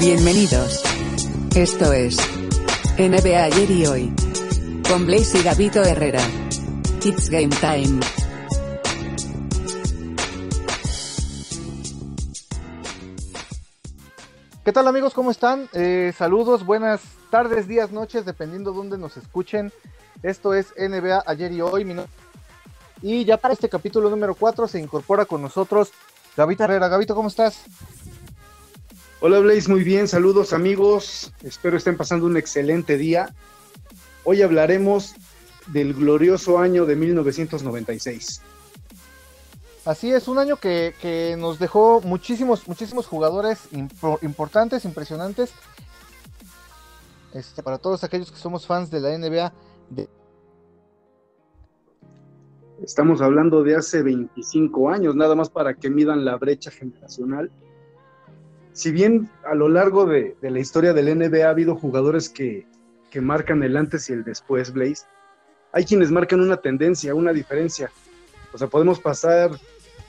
Bienvenidos. Esto es NBA ayer y hoy. Con Blaze y Gabito Herrera. It's game time. ¿Qué tal amigos? ¿Cómo están? Eh, saludos, buenas tardes, días, noches, dependiendo de dónde nos escuchen. Esto es NBA ayer y hoy. Y ya para este capítulo número 4 se incorpora con nosotros Gabito Herrera. Gabito, ¿cómo estás? Hola Blaze, muy bien, saludos amigos, espero estén pasando un excelente día. Hoy hablaremos del glorioso año de 1996. Así es, un año que, que nos dejó muchísimos, muchísimos jugadores impor- importantes, impresionantes. Este, para todos aquellos que somos fans de la NBA, de- Estamos hablando de hace 25 años, nada más para que midan la brecha generacional. Si bien a lo largo de, de la historia del NBA ha habido jugadores que, que marcan el antes y el después, Blaze, hay quienes marcan una tendencia, una diferencia. O sea, podemos pasar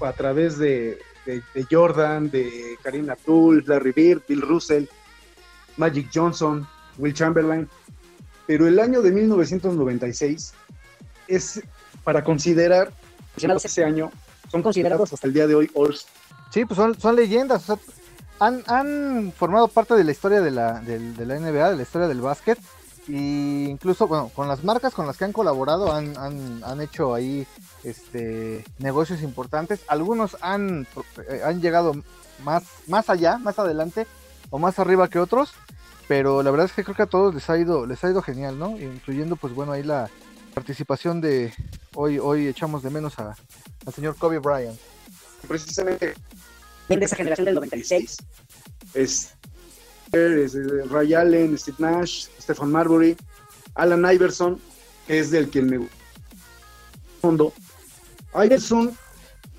a través de, de- de Jordan, de Karim Abdul, Larry Bird, Bill Russell, Magic Johnson, Will Chamberlain. Pero el año de 1996 es para considerar ese año, son considerados hasta el día de hoy All sí, pues son, son leyendas. o sea, han, han formado parte de la historia de la, del- de la NBA, de la historia del básquet. Y incluso, bueno, con las marcas con las que han colaborado han, han, han hecho ahí este, negocios importantes. Algunos han, eh, han llegado más, más allá, más adelante o más arriba que otros. Pero la verdad es que creo que a todos les ha ido, les ha ido genial, ¿no? Incluyendo, pues bueno, ahí la participación de hoy, hoy echamos de menos a, al señor Kobe Bryant. precisamente de esa generación del 96. es, es, eh, Ray Allen, Steve Nash, Stephen Marbury, Alan Iverson, que es del quien me gusta. Fondo. Iverson,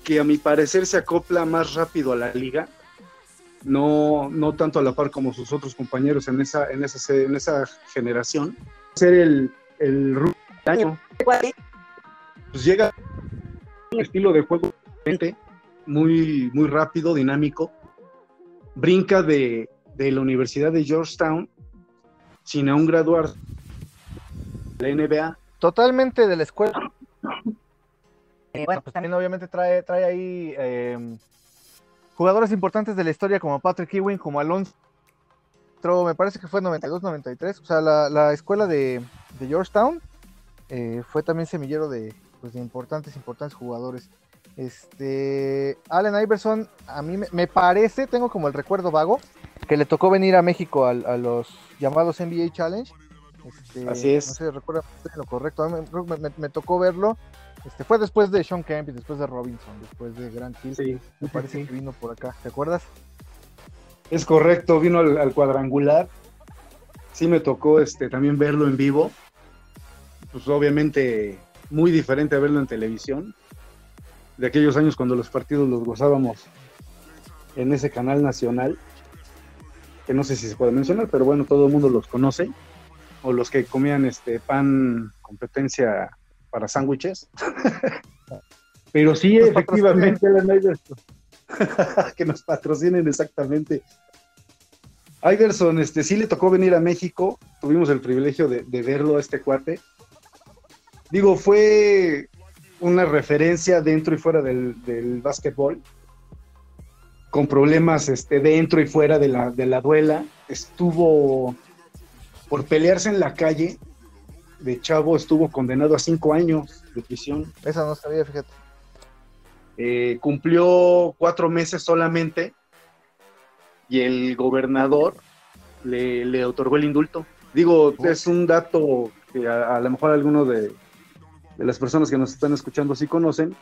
que a mi parecer se acopla más rápido a la liga, no, no tanto a la par como sus otros compañeros en esa, en esa, en esa generación. Ser el, el año, pues llega un estilo de juego diferente, muy, muy rápido, dinámico. Brinca de, de la Universidad de Georgetown sin aún graduar la NBA. Totalmente de la escuela. Eh, Bueno, pues también obviamente trae, trae ahí eh, jugadores importantes de la historia como Patrick Ewing, como Alonso. Me parece que fue 92-93. O sea, la, la escuela de, de Georgetown eh, fue también semillero de, pues, de importantes, importantes jugadores. Este, Allen Iverson, a mí me, me parece, tengo como el recuerdo vago, que le tocó venir a México al- a, los llamados NBA Challenge. Este, Así es. No sé, recuerda lo correcto. A mí me, me- me tocó verlo. Este, fue después de Sean Kemp y después de Robinson, después de Grant Hill. Sí, Me parece que vino por acá, ¿te acuerdas? Es correcto, vino al, al cuadrangular. Sí me tocó este, también verlo en vivo. Pues obviamente muy diferente a verlo en televisión. De aquellos años cuando los partidos los gozábamos en ese canal nacional. Que no sé si se puede mencionar, pero bueno, todo el mundo los conoce. O los que comían este pan competencia para sándwiches. pero sí, Nos efectivamente, Alan Iverson. que nos patrocinen exactamente. Iverson, este, sí le tocó venir a México, tuvimos el privilegio de, de verlo a este cuate. Digo, fue una referencia dentro y fuera del, del básquetbol, con problemas este, dentro y fuera de la, de la duela. Estuvo por pelearse en la calle, de chavo estuvo condenado a cinco años de prisión. Esa no sabía, fíjate. Eh, cumplió cuatro meses solamente y el gobernador le, le otorgó el indulto. Digo, es un dato que a, a lo mejor algunos de, de las personas que nos están escuchando sí conocen,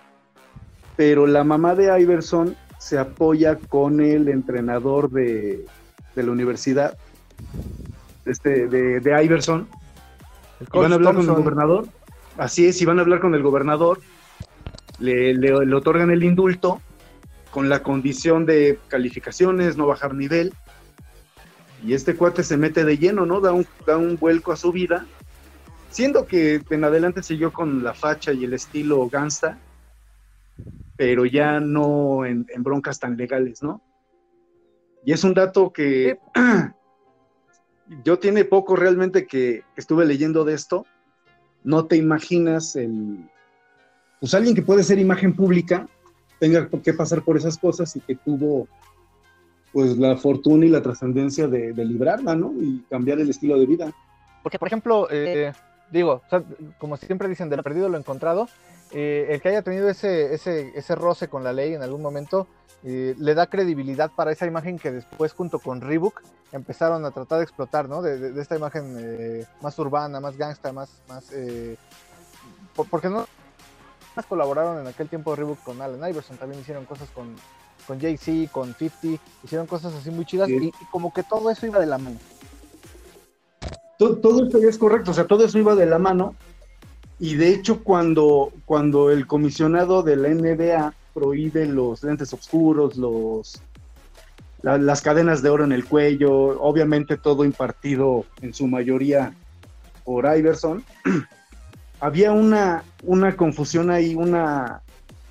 pero la mamá de Iverson se apoya con el entrenador de, de la universidad, este, de, de Iverson, y van a hablar con el gobernador. Así es, y van a hablar con el gobernador. Le, le- le otorgan el indulto con la condición de calificaciones, no bajar nivel. Y este cuate se mete de lleno, ¿no? Da un, da un vuelco a su vida. Siendo que en adelante siguió con la facha y el estilo gangsta, pero ya no en, en broncas tan legales, ¿no? Y es un dato que yo tiene poco realmente que estuve leyendo de esto. No te imaginas el. Pues alguien que puede ser imagen pública tenga que pasar por esas cosas y que tuvo pues la fortuna y la trascendencia de, librarla, ¿no? Y cambiar el estilo de vida. Porque, por ejemplo, eh, digo, como siempre dicen, de lo perdido lo encontrado, eh, el que haya tenido ese, ese, ese roce con la ley en algún momento eh, le da credibilidad para esa imagen que después junto con Reebok empezaron a tratar de explotar, ¿no? De, esta imagen eh, más urbana, más gangsta, más, más porque no más colaboraron en aquel tiempo Reebok con Allen Iverson, también hicieron cosas con, con Jay-Z, con 50, hicieron cosas así muy chidas y, como que todo eso iba de la mano. Todo, todo eso es correcto, o sea, todo eso iba de la mano. Y de hecho, cuando, cuando el comisionado de la NBA prohíbe los lentes oscuros, los, las cadenas de oro en el cuello, obviamente todo impartido en su mayoría por Iverson, había una, una confusión ahí, una,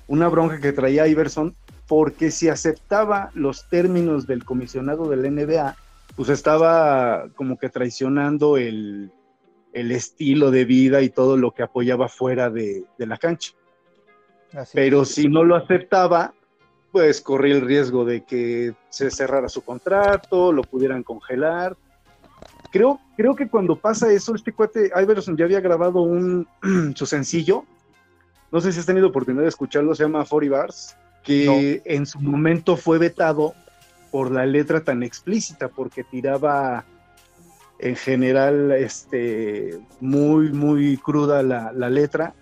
una bronca que traía Iverson, porque si aceptaba los términos del comisionado de la NBA, pues estaba como que traicionando el, el estilo de vida y todo lo que apoyaba fuera de, la cancha. Pero si no lo aceptaba, pues corría el riesgo de que se cerrara su contrato, lo pudieran congelar. Creo, creo que cuando pasa eso, este cuate Iverson ya había grabado un, su sencillo. No sé si has tenido oportunidad de escucharlo, se llama 40 Bars, que en su momento fue vetado por la letra tan explícita, porque tiraba en general este, muy, muy cruda la, letra.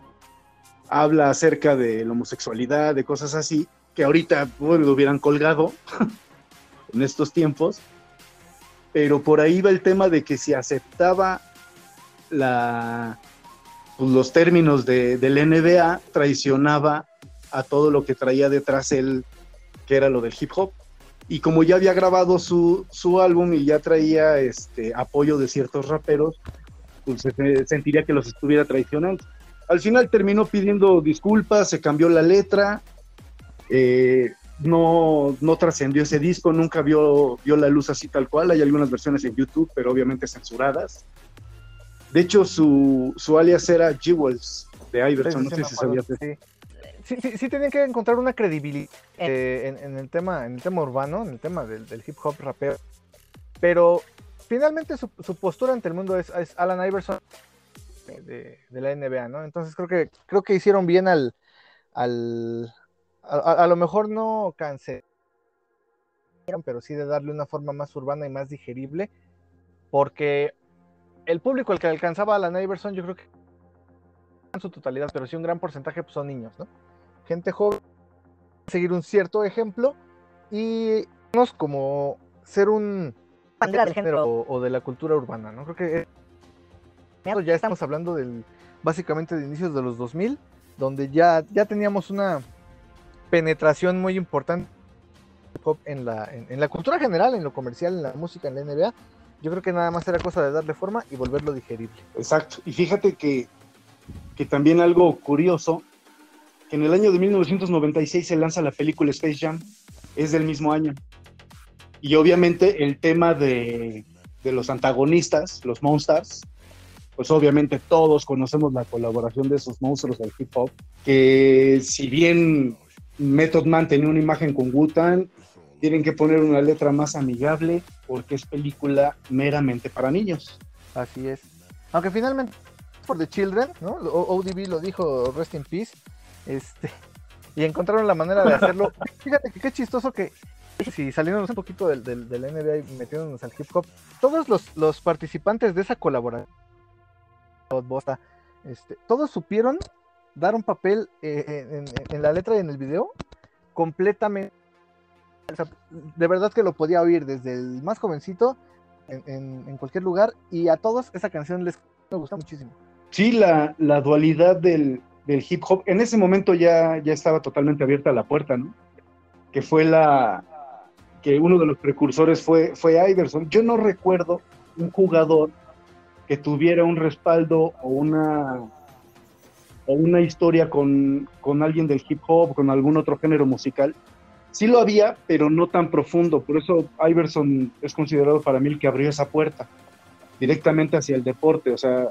Habla acerca de la homosexualidad, de cosas así, que ahorita lo hubieran colgado en estos tiempos. Pero por ahí va el tema de que si aceptaba la, pues, los términos de, del NBA, traicionaba a todo lo que traía detrás él, que era lo del hip hop y como ya había grabado su, álbum y ya traía este apoyo de ciertos raperos, pues se sentiría que los estuviera traicionando. Al final terminó pidiendo disculpas, se cambió la letra, eh, no, no trascendió ese disco, nunca vio, vio la luz así tal cual. Hay algunas versiones en YouTube, pero obviamente censuradas. De hecho, su, su alias era Jewels de Iverson, no sé si sabías de sí, sí, sí tenían que encontrar una credibilidad eh, en, el tema, en el tema urbano, en el tema del, hip hop rapeo. Pero finalmente su, postura ante el mundo es, Alan Iverson de, la NBA, ¿no? Entonces creo que creo que hicieron bien al, al a, lo mejor no cansé, pero sí de darle una forma más urbana y más digerible, porque el público al que alcanzaba Alan Iverson, yo creo que en su totalidad, pero sí un gran porcentaje pues, son niños, ¿no? Gente joven, seguir un cierto ejemplo y como ser un género o, de la cultura urbana, ¿no? Creo que ya estamos hablando del básicamente de inicios de los 2000, donde ya, ya teníamos una penetración muy importante en la, en, la cultura general, en lo comercial, en la música, en la NBA. Yo creo que nada más era cosa de darle forma y volverlo digerible. Exacto. Y fíjate que, que también algo curioso en el año de 1996 se lanza la película Space Jam, es del mismo año. Y obviamente el tema de, los antagonistas, los Monsters, pues obviamente todos conocemos la colaboración de esos monstruos del hip hop, que si bien Method Man tenía una imagen con Wu-Tang, tienen que poner una letra más amigable porque es película meramente para niños. Así es. Aunque finalmente por The Children, ¿no? ODB lo dijo, Rest in Peace, este, y encontraron la manera de hacerlo. Fíjate que qué chistoso que, si saliéndonos un poquito del, del, NBA y metiéndonos al hip hop, todos los, participantes de esa colaboración, este, todos supieron dar un papel eh, en, la letra y en el video completamente. de verdad que lo podía oír desde el más jovencito en, cualquier lugar y a todos esa canción les gusta muchísimo. Sí, la, la dualidad del, del hip hop. En ese momento ya, ya estaba totalmente abierta la puerta, ¿no? Que fue la que uno de los precursores fue, fue Iverson. Yo no recuerdo un jugador que tuviera un respaldo o una o una historia con, con alguien del hip hop, con algún otro género musical, sí lo había, pero no tan profundo. Por eso Iverson es considerado para mí el que abrió esa puerta directamente hacia el deporte. O sea,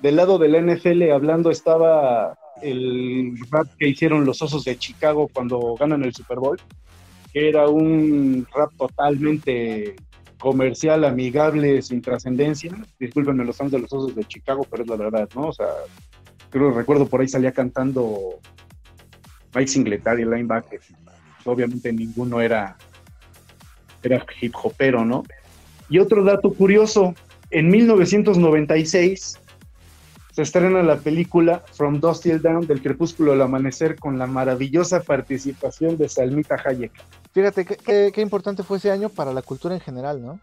del lado del NFL hablando estaba el rap que hicieron los Osos de Chicago cuando ganan el Super Bowl, que era un rap totalmente comercial, amigable, sin trascendencia. Discúlpenme los fans de los Osos de Chicago, pero es la verdad, ¿no? O sea, creo recuerdo por ahí salía cantando Mike Singletary, linebacker. Obviamente ninguno era, era hip hopero, ¿no? Y otro dato curioso, en 1996 se estrena la película From Dust Till Down del crepúsculo al amanecer con la maravillosa participación de Salmita Hayek. Fíjate qué, qué, importante fue ese año para la cultura en general, ¿no?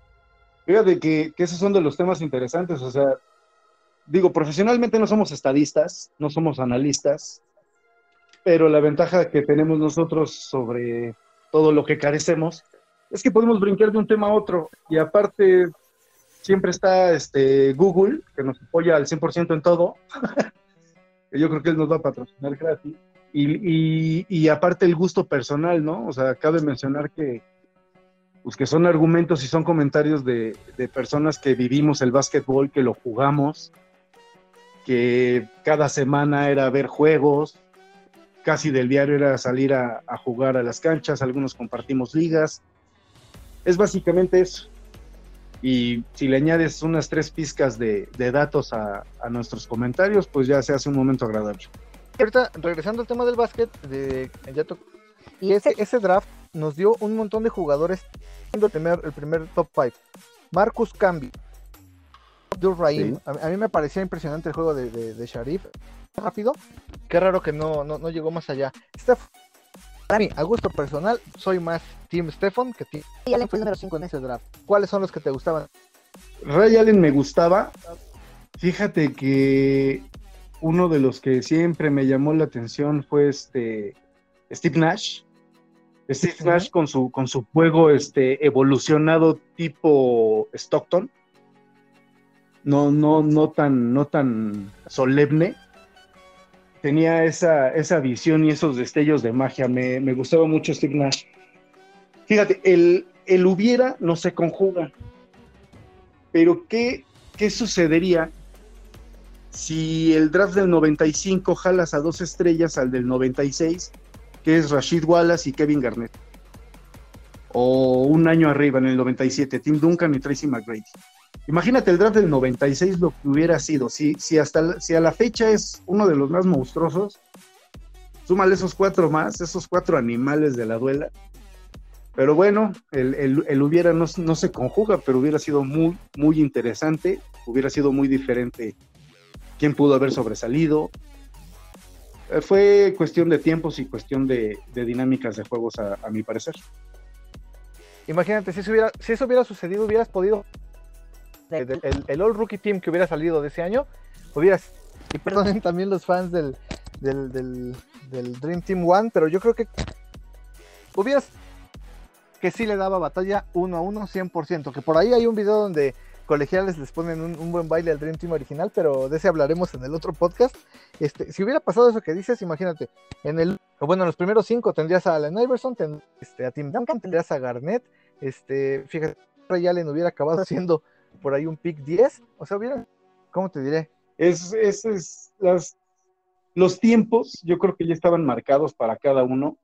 Fíjate que, que esos son de los temas interesantes, o sea, digo, profesionalmente no somos estadistas, no somos analistas, pero la ventaja que tenemos nosotros sobre todo lo que carecemos es que podemos brincar de un tema a otro y aparte siempre está este Google, que nos apoya al 100% en todo. Yo creo que él nos va a patrocinar gratis. Y, y, aparte el gusto personal, ¿no? O sea, cabe mencionar que, pues que son argumentos y son comentarios de, de personas que vivimos el básquetbol, que lo jugamos, que cada semana era ver juegos, casi del diario era salir a, a jugar a las canchas, algunos compartimos ligas. Es básicamente eso y si le añades unas tres pizcas de, datos a, nuestros comentarios, pues ya se hace un momento agradable. Ahorita, regresando al tema del básquet, de, y ese, ese draft nos dio un montón de jugadores, el primer, el primer top 5. Marcus Camby, Abdul Rahim, a, mí me parecía impresionante el juego de, de, Sharif, rápido, qué raro que no, no, no llegó más allá. Steph para mí, a gusto personal, soy más Team Stefan que Team. Ray Allen fue el número 5 en ese draft. ¿Cuáles son los que te gustaban? Ray Allen me gustaba. Fíjate que uno de los que siempre me llamó la atención fue este Steve Nash. Steve Nash con su, con su juego este, evolucionado tipo Stockton. No, no, no tan, no tan solemne tenía esa, esa visión y esos destellos de magia. Me, gustaba mucho Steve Nash. Fíjate, el, el, hubiera no se conjuga. Pero ¿qué, ¿qué sucedería si el draft del 95 jalas a dos estrellas al del 96, que es Rashid Wallace y Kevin Garnett? O un año arriba, en el 97, Tim Duncan y Tracy McGrady. Imagínate el draft del 96 lo que hubiera sido. Si, si, hasta, si a la fecha es uno de los más monstruosos, súmale esos cuatro más, esos cuatro animales de la duela. Pero bueno, el, hubiera no, no, se conjuga, pero hubiera sido muy, muy interesante, hubiera sido muy diferente quién pudo haber sobresalido. Eh, fue cuestión de tiempos y cuestión de, dinámicas de juegos, a, mi parecer. Imagínate, si hubiera, si eso hubiera sucedido, hubieras podido el, All Rookie Team que hubiera salido de ese año, hubieras, y perdonen también los fans del, del, Dream Team One, pero yo creo que hubieras que sí le daba batalla uno a uno 100%, que por ahí hay un video donde colegiales les ponen un, buen baile al Dream Team original, pero de ese hablaremos en el otro podcast. Este, si hubiera pasado eso que dices, imagínate, en el, bueno, en los primeros cinco tendrías a Allen Iverson, este, a Tim Duncan, tendrías a Garnett, este, fíjate, Ray Allen hubiera acabado siendo por ahí un pick 10. O sea, hubiera, ¿cómo te diré? Es, es, las, los tiempos, yo creo que ya estaban marcados para cada uno.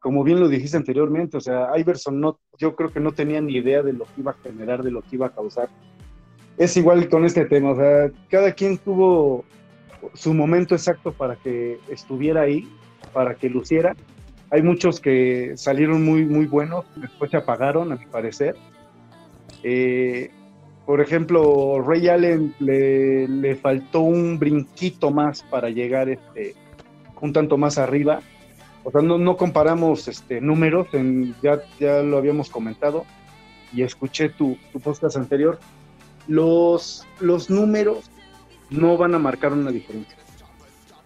Como bien lo dijiste anteriormente, o sea, Iverson no, yo creo que no tenía ni idea de lo que iba a generar, de lo que iba a causar. Es igual con este tema, o sea, cada quien tuvo su momento exacto para que estuviera ahí, para que luciera. Hay muchos que salieron muy, muy buenos, después se apagaron, a mi parecer. Eh, por ejemplo, Ray Allen le, faltó un brinquito más para llegar este, un tanto más arriba. O sea, no, comparamos este, números, en, ya, ya lo habíamos comentado y escuché tu, tu podcast anterior. Los, los números no van a marcar una diferencia.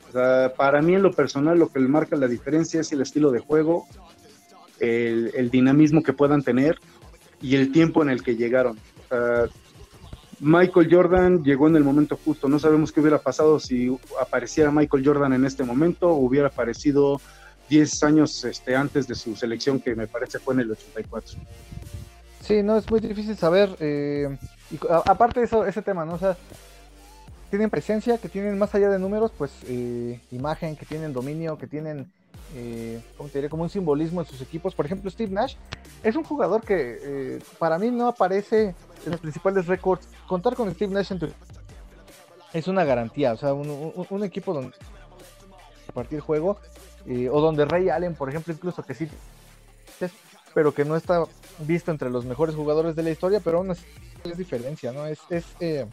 O sea, para mí en lo personal lo que le marca la diferencia es el estilo de juego, el, el dinamismo que puedan tener y el tiempo en el que llegaron. O sea, Michael Jordan llegó en el momento justo. No sabemos qué hubiera pasado si apareciera Michael Jordan en este momento, o hubiera aparecido 10 años este, antes de su selección, que me parece fue en el 84. Sí, no, es muy difícil saber. eh, aparte de eso, ese tema, ¿no? O sea, tienen presencia, que tienen más allá de números, pues eh, imagen, que tienen dominio, que tienen, eh, ¿cómo te diré? Como un simbolismo en sus equipos. Por ejemplo, Steve Nash es un jugador que eh, para mí no aparece en los principales récords. Contar con Steve Nash en tu es una garantía. O sea, un, un- un equipo donde partir juego, eh, o donde Ray Allen, por ejemplo, incluso que sí pero que no está visto entre los mejores jugadores de la historia, pero aún así es diferencia, ¿no? Es, es eh,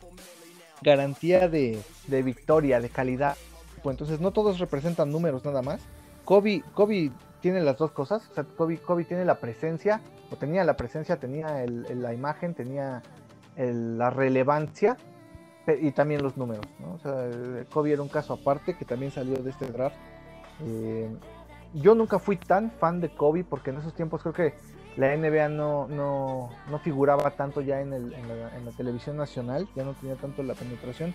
garantía de, de victoria, de calidad. Pues entonces no todos representan números nada más. Kobe, Kobe tiene las dos cosas, o sea, Kobe, Kobe tiene la presencia, o tenía la presencia, tenía la imagen, tenía la relevancia y también los números, ¿no? O sea, Kobe era un caso aparte que también salió de este draft. Eh, yo nunca fui tan fan de Kobe porque en esos tiempos creo que la NBA no, no, no figuraba tanto ya en, el- en la, televisión nacional, ya no tenía tanto la penetración.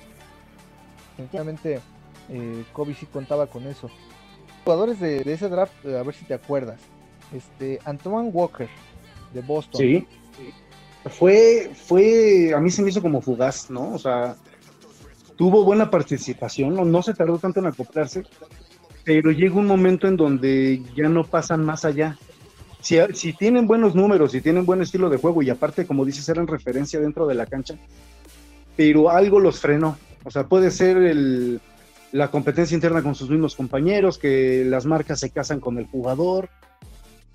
Definitivamente eh, Kobe sí contaba con eso. Jugadores de, de ese draft, eh, a ver si te acuerdas. Este, Antoine Walker de Boston. Sí. Fue, fue, a mí se me hizo como fugaz, ¿no? O sea, tuvo buena participación, no, no se tardó tanto en acoplarse, pero llega un momento en donde ya no pasan más allá. Si, tienen buenos números, si tienen buen estilo de juego y aparte, como dices, eran referencia dentro de la cancha, pero algo los frenó. O sea, puede ser el, la competencia interna con sus mismos compañeros, que las marcas se casan con el jugador,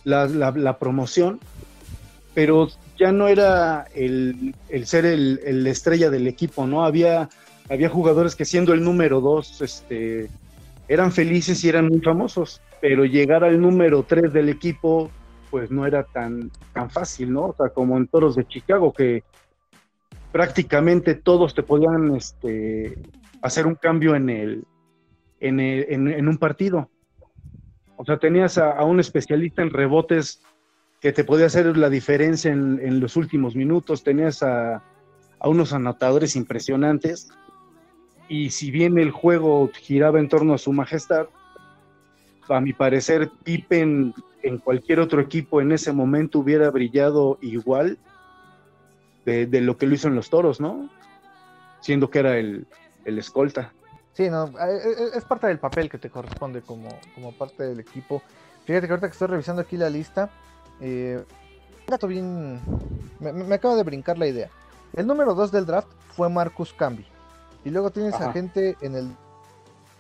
la, promoción, pero ya no era el, ser el, el estrella del equipo, ¿no? Había, había jugadores que siendo el número dos, este, eran felices y eran muy famosos, pero llegar al número tres del equipo, pues no era tan, tan fácil, ¿no? O sea, como en Toros de Chicago, que prácticamente todos te podían este, hacer un cambio en, el, en, en un partido. O sea, tenías a, a un especialista en rebotes que te podía hacer la diferencia en, en los últimos minutos, tenías a, a unos anotadores impresionantes, y si bien el juego giraba en torno a su majestad, a mi parecer Pippen en cualquier otro equipo en ese momento hubiera brillado igual de, de lo que lo hizo en los toros, ¿no? Siendo que era el, el escolta. Sí, no, eh, eh, es parte del papel que te corresponde como, como parte del equipo. Fíjate que ahorita que estoy revisando aquí la lista, eh, bien, me, me acaba de brincar la idea. El número 2 del draft fue Marcus Camby. Y luego tienes a gente en el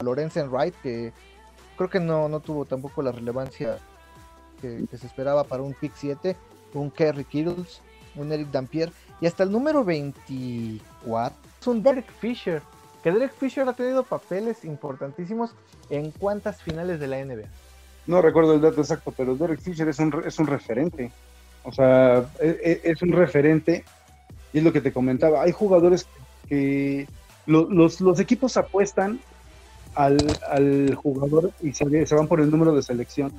Lorenzen Wright que creo que no, no tuvo tampoco la relevancia que, que se esperaba para un pick 7, un Kerry Kittles, un Eric Dampier y hasta el número 24 es un Derek Fisher. Que Derek Fisher ha tenido papeles importantísimos en cuántas finales de la NBA. No recuerdo el dato exacto, pero Derek Fisher es un, re- es un referente. O sea, e- e- es, un referente. Y es lo que te comentaba. Hay jugadores que lo- los, los equipos apuestan al, al jugador y se, van por el número de selección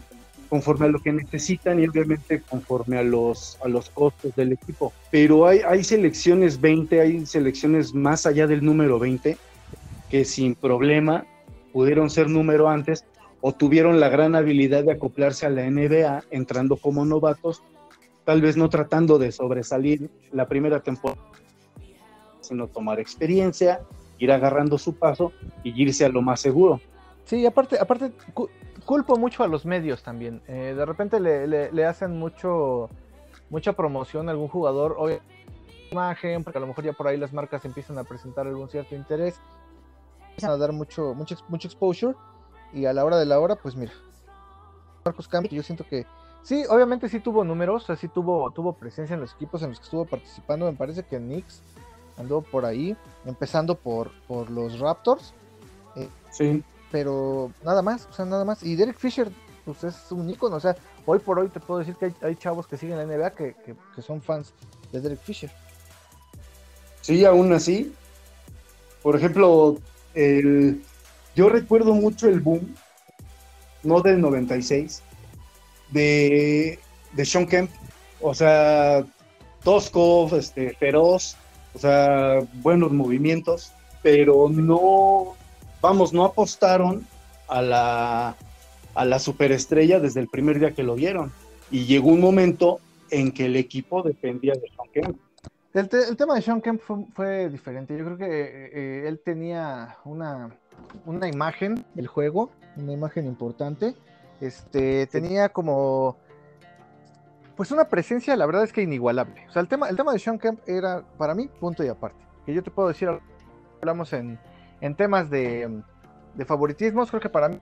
conforme a lo que necesitan y obviamente conforme a los, a los costos del equipo. Pero hay, hay selecciones 20, hay selecciones más allá del número 20 que sin problema pudieron ser número antes o tuvieron la gran habilidad de acoplarse a la NBA entrando como novatos, tal vez no tratando de sobresalir la primera temporada, sino tomar experiencia, ir agarrando su paso y irse a lo más seguro. Sí, aparte, aparte cu- culpo mucho a los medios también. Eh, de repente le, le- le hacen mucho mucha promoción a algún jugador, o imagen, porque a lo mejor ya por ahí las marcas empiezan a presentar algún cierto interés, empiezan a dar mucho, mucho, mucho exposure, y a la hora de la hora, pues mira, Marcos Camp, yo siento que sí, obviamente sí tuvo números, o sí tuvo, tuvo presencia en los equipos en los que estuvo participando, me parece que Knicks andó por ahí, empezando por, por los Raptors, Sí, pero nada más, o sea, nada más. Y Derek Fisher, pues es un ícono, o sea, hoy por hoy te puedo decir que hay, hay chavos que siguen la NBA que, que- que son fans de Derek Fisher. sí, aún así. Por ejemplo, el, yo recuerdo mucho el boom, no del 96, de, de Sean Kemp. O sea, tosco, este, feroz, o sea, buenos movimientos, pero no, vamos, no apostaron a la, a la superestrella desde el primer día que lo vieron. Y llegó un momento en que el equipo dependía de Sean Kemp. El, te- el tema de Sean Kemp fue, fue diferente. Yo creo que eh, eh, él tenía una, una imagen del juego, una imagen importante. Este, tenía como pues una presencia, la verdad es que inigualable. O sea, el tema, el tema de Sean Kemp era para mí punto y aparte. Que yo te puedo decir, hablamos en, en temas de, de favoritismos, creo que para mí,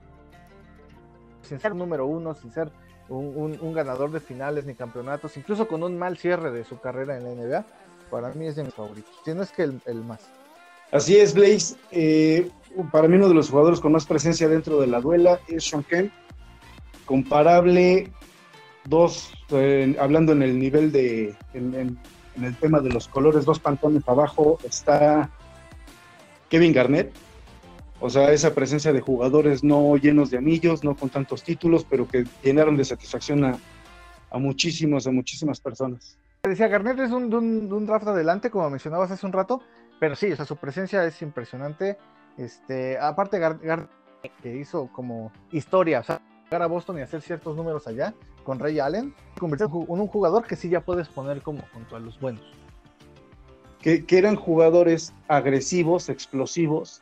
sin ser número uno, sin ser un, un- ganador de finales ni campeonatos, incluso con un mal cierre de su carrera en la NBA, para mí es de mis favoritos. Si no es que el, el más. Así es, Blaze. Eh, para mí uno de los jugadores con más presencia dentro de la duela es Sean Kemp. Comparable, dos, eh, hablando en el nivel de, en, el tema de los colores, dos pantones abajo está Kevin Garnett. O sea, esa presencia de jugadores no llenos de anillos, no con tantos títulos, pero que llenaron de satisfacción a, a muchísimos, a muchísimas personas. Decía, Garnett es un, un, un draft adelante, como mencionabas hace un rato, pero sí, o sea, su presencia es impresionante. Este, aparte, Gar, Gar- que hizo como historia, o sea, a Boston y hacer ciertos números allá con Ray Allen, se convirtió en un jugador que sí ya puedes poner como junto a los buenos. que, eran jugadores agresivos, explosivos,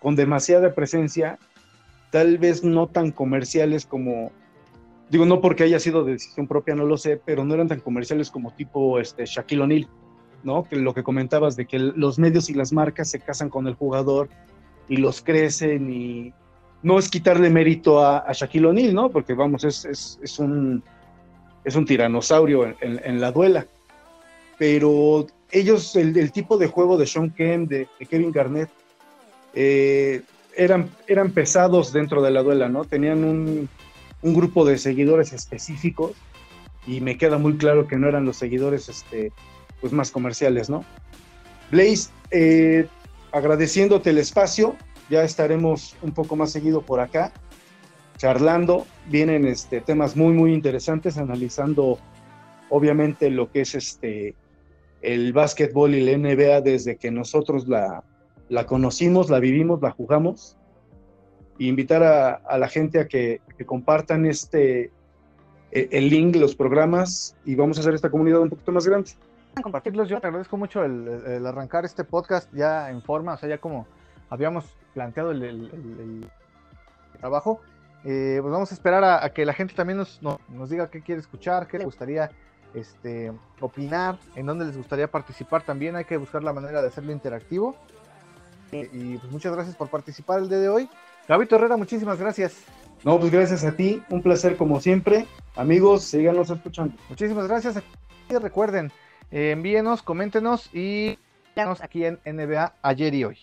con demasiada presencia, tal vez no tan comerciales como, digo, no porque haya sido de decisión propia, no lo sé, pero no eran tan comerciales como tipo este, Shaquille O'Neal, ¿no? Que lo que comentabas de que los medios y las marcas se casan con el jugador y los crecen y no es quitarle mérito a, Shaquille O'Neal, ¿no? Porque vamos, es, un, es un tiranosaurio en- la duela pero ellos, el, tipo de juego de Sean Kemp, de, de Kevin Garnett, eh, eran, eran pesados dentro de la duela, ¿no? Tenían un, un grupo de seguidores específicos y me queda muy claro que no eran los seguidores este, pues más comerciales, ¿no? Blaze, eh, agradeciéndote el espacio, ya estaremos un poco más seguido por acá, charlando, vienen este, temas muy, muy interesantes, analizando obviamente lo que es este el básquetbol y la NBA desde que nosotros la, la conocimos, la vivimos, la jugamos. Y invitar a, la gente a que, compartan este e- el link, los programas, y vamos a hacer esta comunidad un poquito más grande. compartirlos. Yo te agradezco mucho el arrancar este podcast ya en forma, o sea, ya como habíamos planteado el, el- el- el trabajo. Eh, pues vamos a esperar a, a que la gente también nos, no- nos diga qué quiere escuchar, qué le gustaría este, opinar, en dónde les gustaría participar también. Hay que buscar la manera de hacerlo interactivo. Eh, y pues muchas gracias por participar el día de hoy. Gabito Herrera, muchísimas gracias. No, pues gracias a ti, un placer como siempre. Amigos, síganos escuchando. Muchísimas gracias. Y recuerden, eh, envíenos, coméntenos y síganos aquí en NBA ayer y hoy.